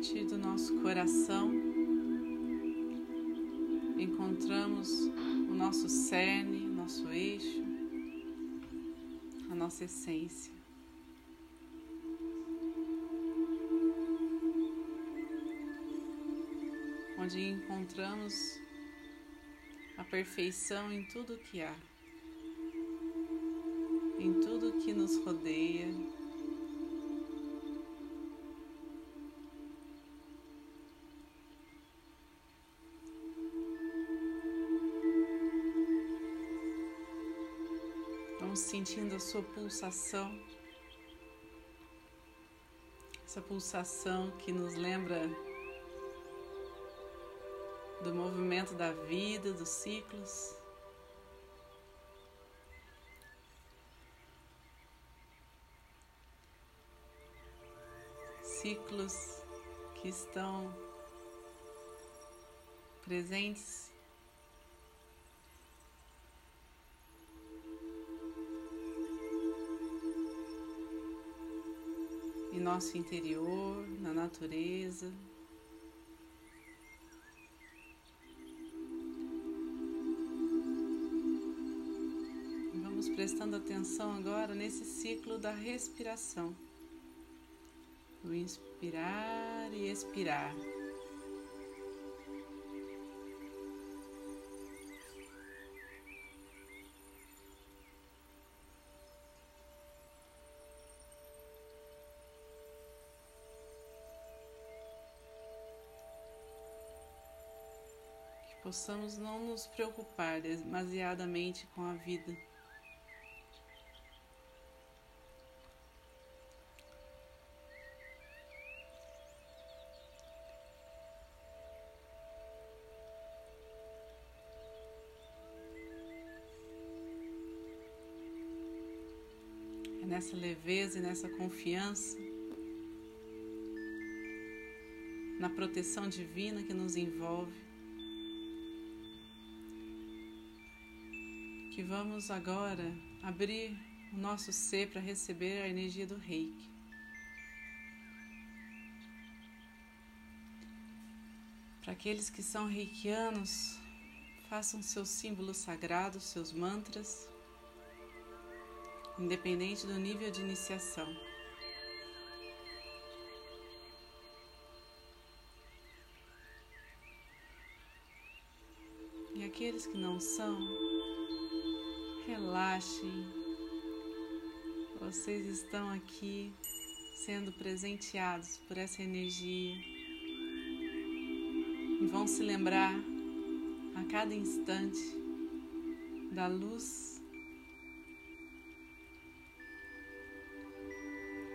partir do nosso coração, encontramos o nosso cerne, nosso eixo, a nossa essência. Onde encontramos a perfeição em tudo que há, em tudo que nos rodeia. Vamos sentindo a sua pulsação, essa pulsação que nos lembra do movimento da vida, dos ciclos. Ciclos que estão presentes em nosso interior, na natureza. prestando atenção agora nesse ciclo da respiração. O inspirar e expirar. Possamos não nos preocupar demasiadamente com a vida. nessa leveza e nessa confiança, na proteção divina que nos envolve, que vamos agora abrir o nosso ser para receber a energia do reiki. Para aqueles que são reikianos, façam seus símbolos sagrados, seus mantras independente do nível de iniciação. E aqueles que não são, relaxem. Vocês estão aqui sendo presenteados por essa energia e vão se lembrar a cada instante da luz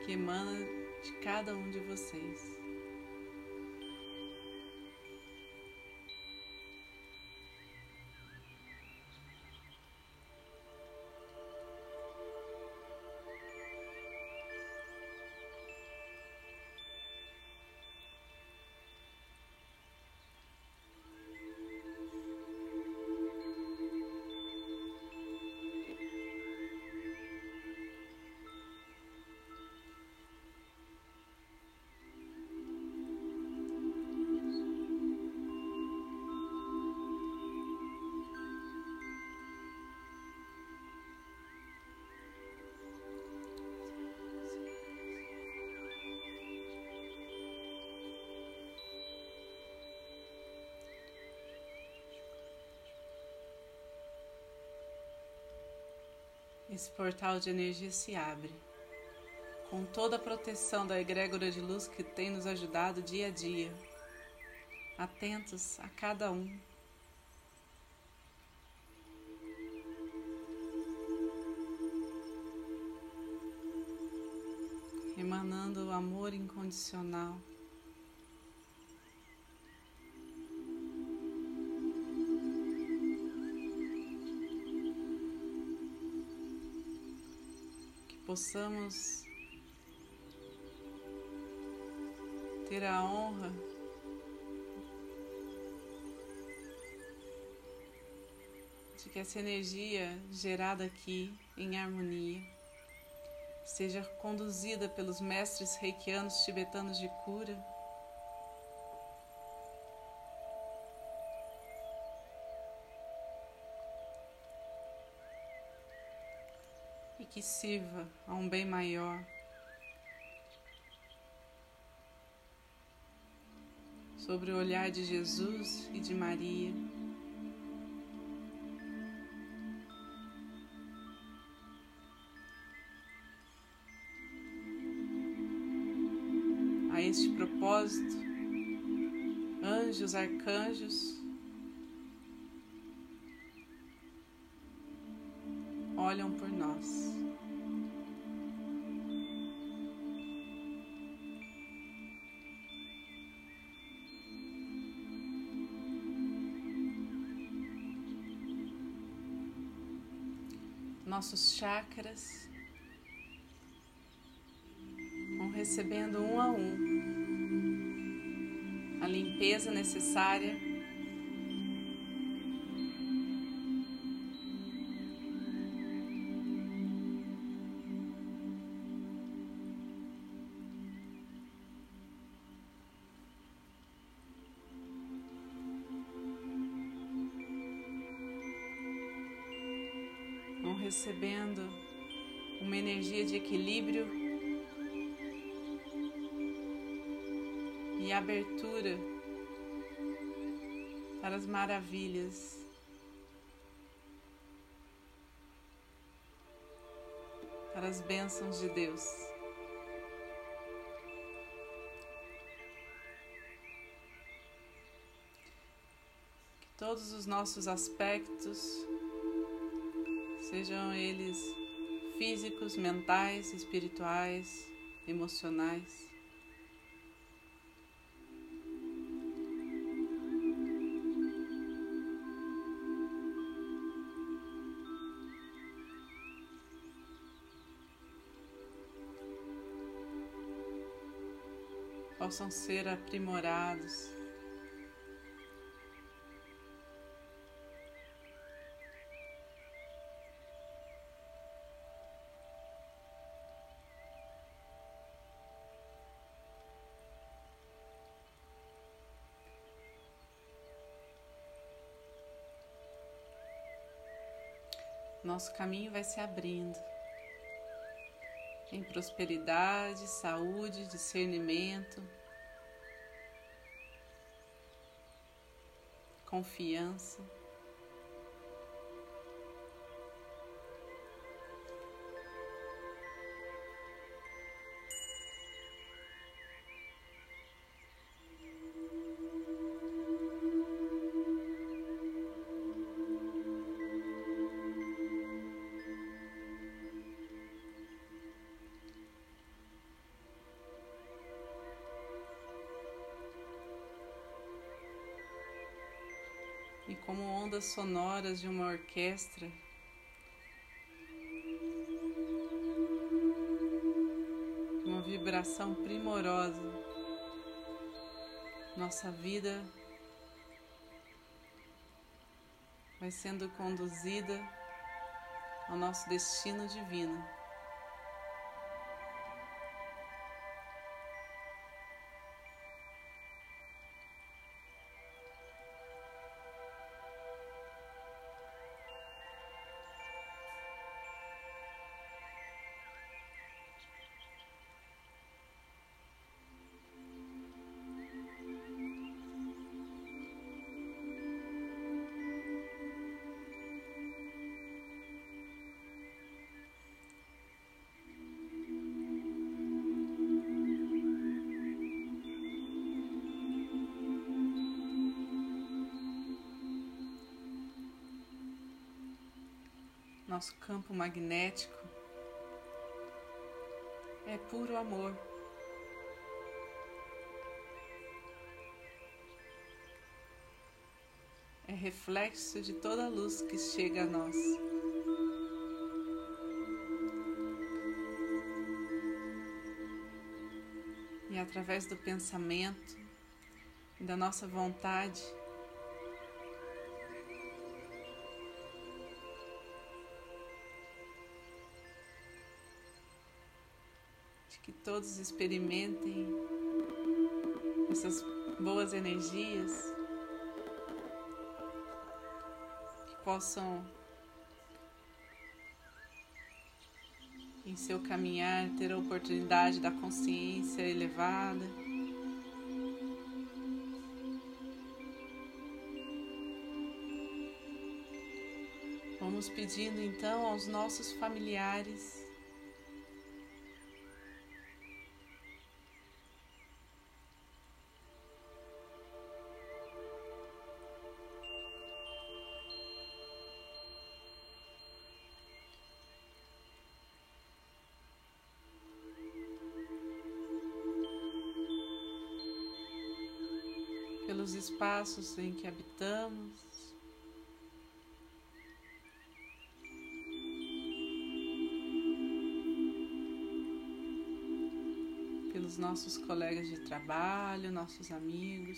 que emana de cada um de vocês. Esse portal de energia se abre, com toda a proteção da egrégora de luz que tem nos ajudado dia a dia, atentos a cada um. Emanando o amor incondicional. Possamos ter a honra de que essa energia gerada aqui em harmonia seja conduzida pelos mestres reikianos tibetanos de cura que sirva a um bem maior. Sobre o olhar de Jesus e de Maria. A este propósito, anjos, arcanjos, olham por nós. Nossos chakras. Vão recebendo um a um a limpeza necessária e abertura para as maravilhas. Para as bênçãos de Deus. Que todos os nossos aspectos sejam eles físicos, mentais, espirituais, emocionais. Possam ser aprimorados. nosso caminho vai se abrindo em prosperidade, saúde, discernimento, confiança. Ondas sonoras de uma orquestra. Uma vibração primorosa. Nossa vida vai sendo conduzida ao nosso destino divino. Nosso campo magnético é puro amor. É reflexo de toda a luz que chega a nós. E através do pensamento da nossa vontade, que todos experimentem essas boas energias, que possam em seu caminhar ter a oportunidade da consciência elevada. Vamos pedindo então aos nossos familiares espaços em que habitamos. Pelos nossos colegas de trabalho, nossos amigos.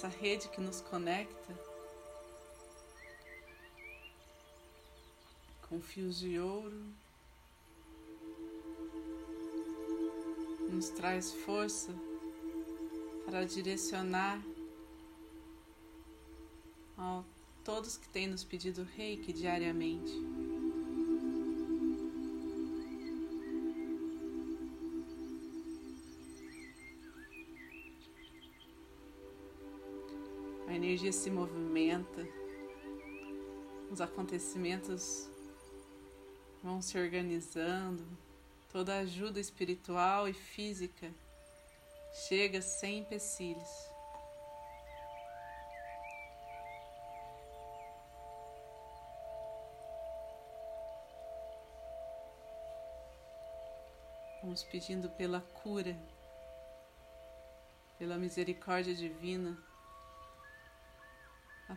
Essa rede que nos conecta com fios de ouro, nos traz força para direcionar a todos que têm nos pedido reiki diariamente. Energia se movimenta, os acontecimentos vão se organizando, toda ajuda espiritual e física chega sem empecilhos. Vamos pedindo pela cura, pela misericórdia divina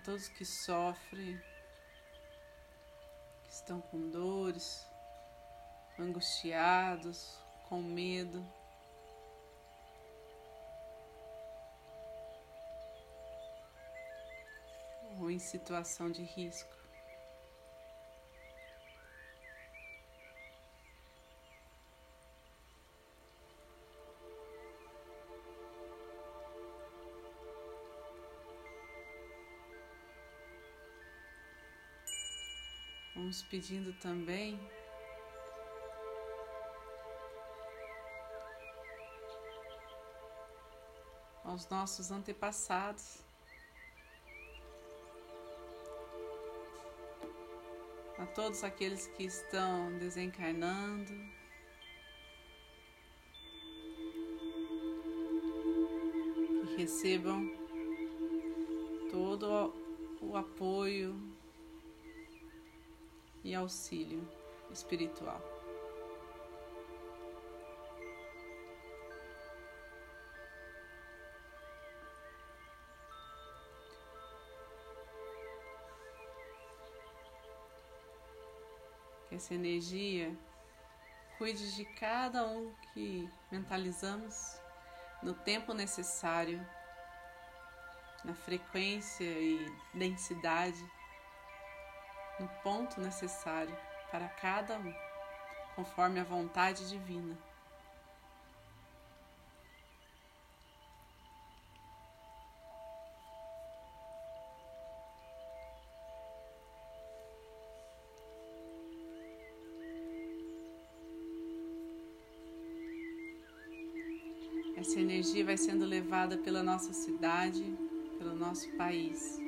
todos que sofrem, que estão com dores, angustiados, com medo. Ou em situação de risco. Pedindo também aos nossos antepassados, a todos aqueles que estão desencarnando. Que recebam todo o apoio e auxílio espiritual. Essa energia cuide de cada um que mentalizamos no tempo necessário, na frequência e densidade no ponto necessário para cada um, conforme a vontade divina. Essa energia vai sendo levada pela nossa cidade, pelo nosso país.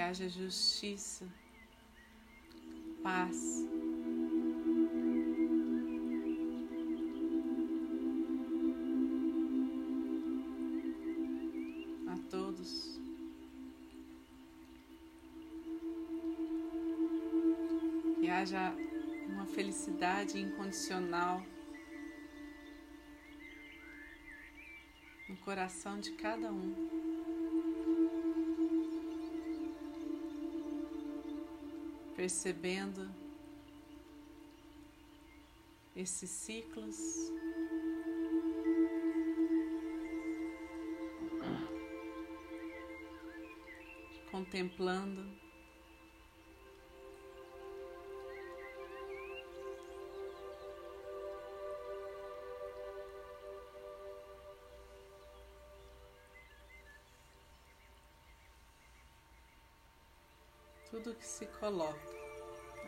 Que haja justiça, paz. A todos. Que haja uma felicidade incondicional no coração de cada um. Percebendo esses ciclos. Contemplando que se coloca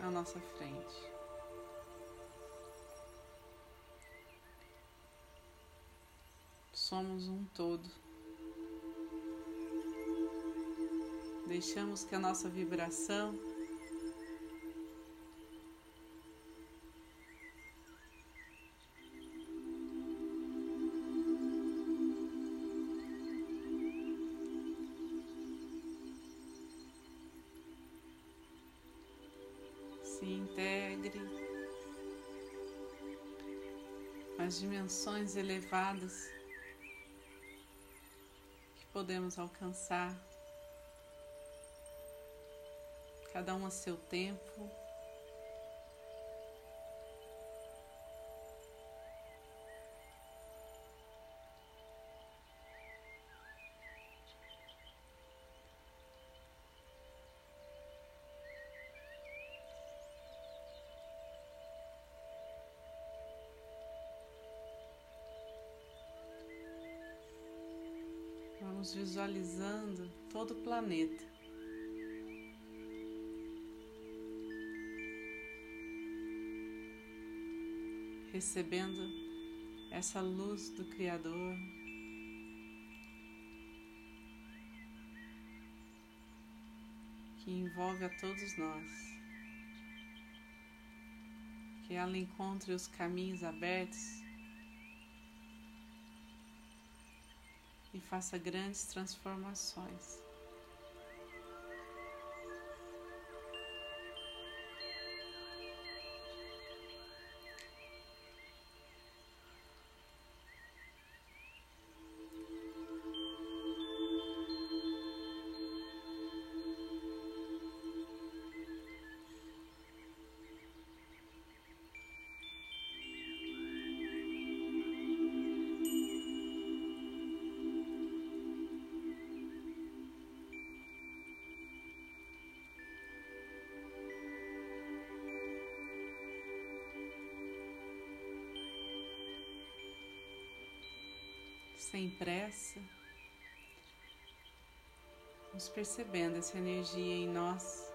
à nossa frente. Somos um todo. Deixamos que a nossa vibração dimensões elevadas que podemos alcançar cada um a seu tempo. Vamos visualizando todo o planeta. recebendo essa luz do Criador. Que envolve a todos nós, que ela encontre os caminhos abertos faça grandes transformações. Sem pressa, vamos percebendo essa energia em nós.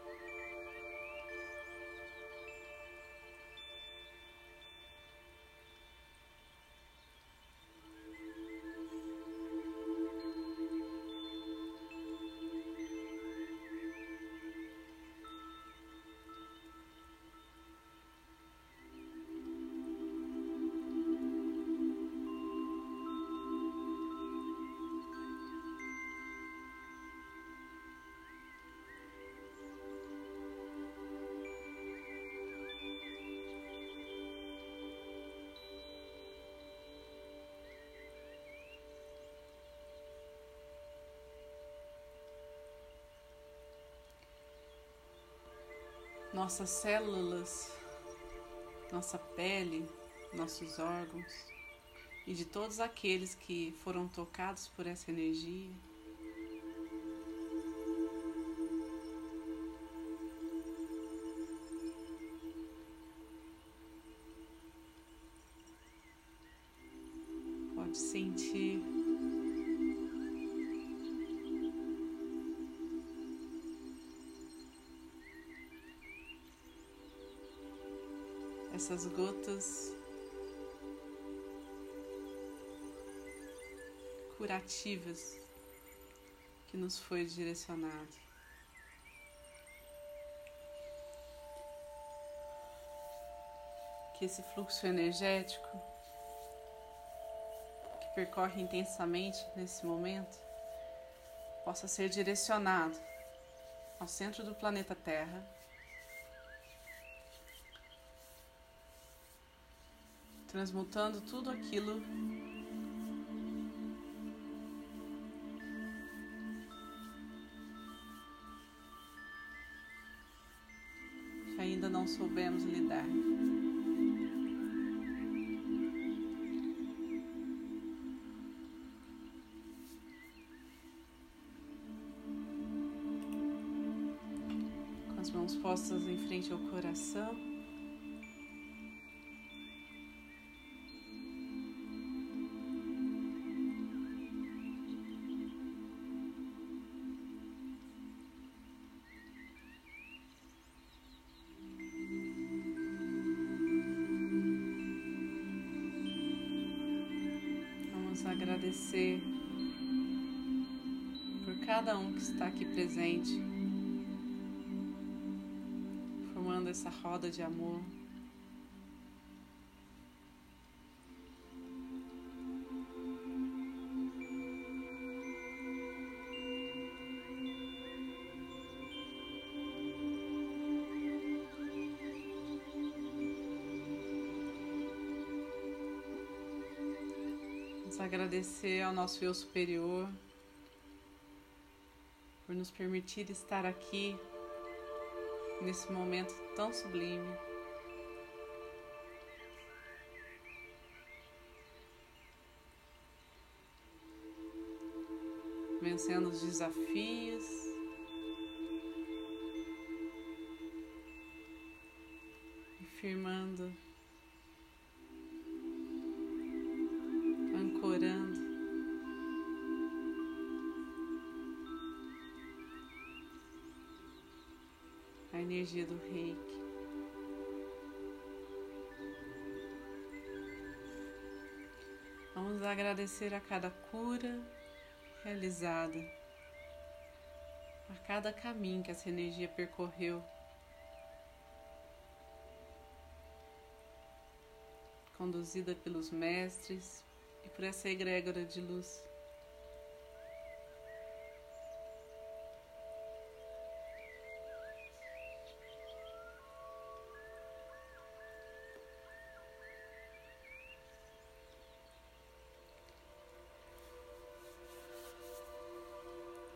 Nossas células, nossa pele, nossos órgãos e de todos aqueles que foram tocados por essa energia. Essas gotas curativas que nos foi direcionado. Que esse fluxo energético que percorre intensamente nesse momento possa ser direcionado ao centro do planeta Terra transmutando tudo aquilo que ainda não soubemos lidar. Com as mãos postas em frente ao coração. Roda de amor. Agradecer ao nosso eu superior por nos permitir estar aqui nesse momento tão sublime. Vencendo os desafios. e Firmando energia do reiki. Vamos agradecer a cada cura realizada, a cada caminho que essa energia percorreu. Conduzida pelos mestres, e por essa egrégora de luz.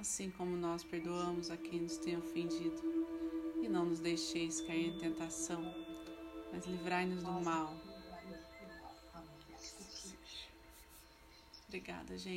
assim como nós perdoamos a quem nos tem ofendido. E não nos deixeis cair em tentação, mas livrai-nos do mal Obrigada, gente.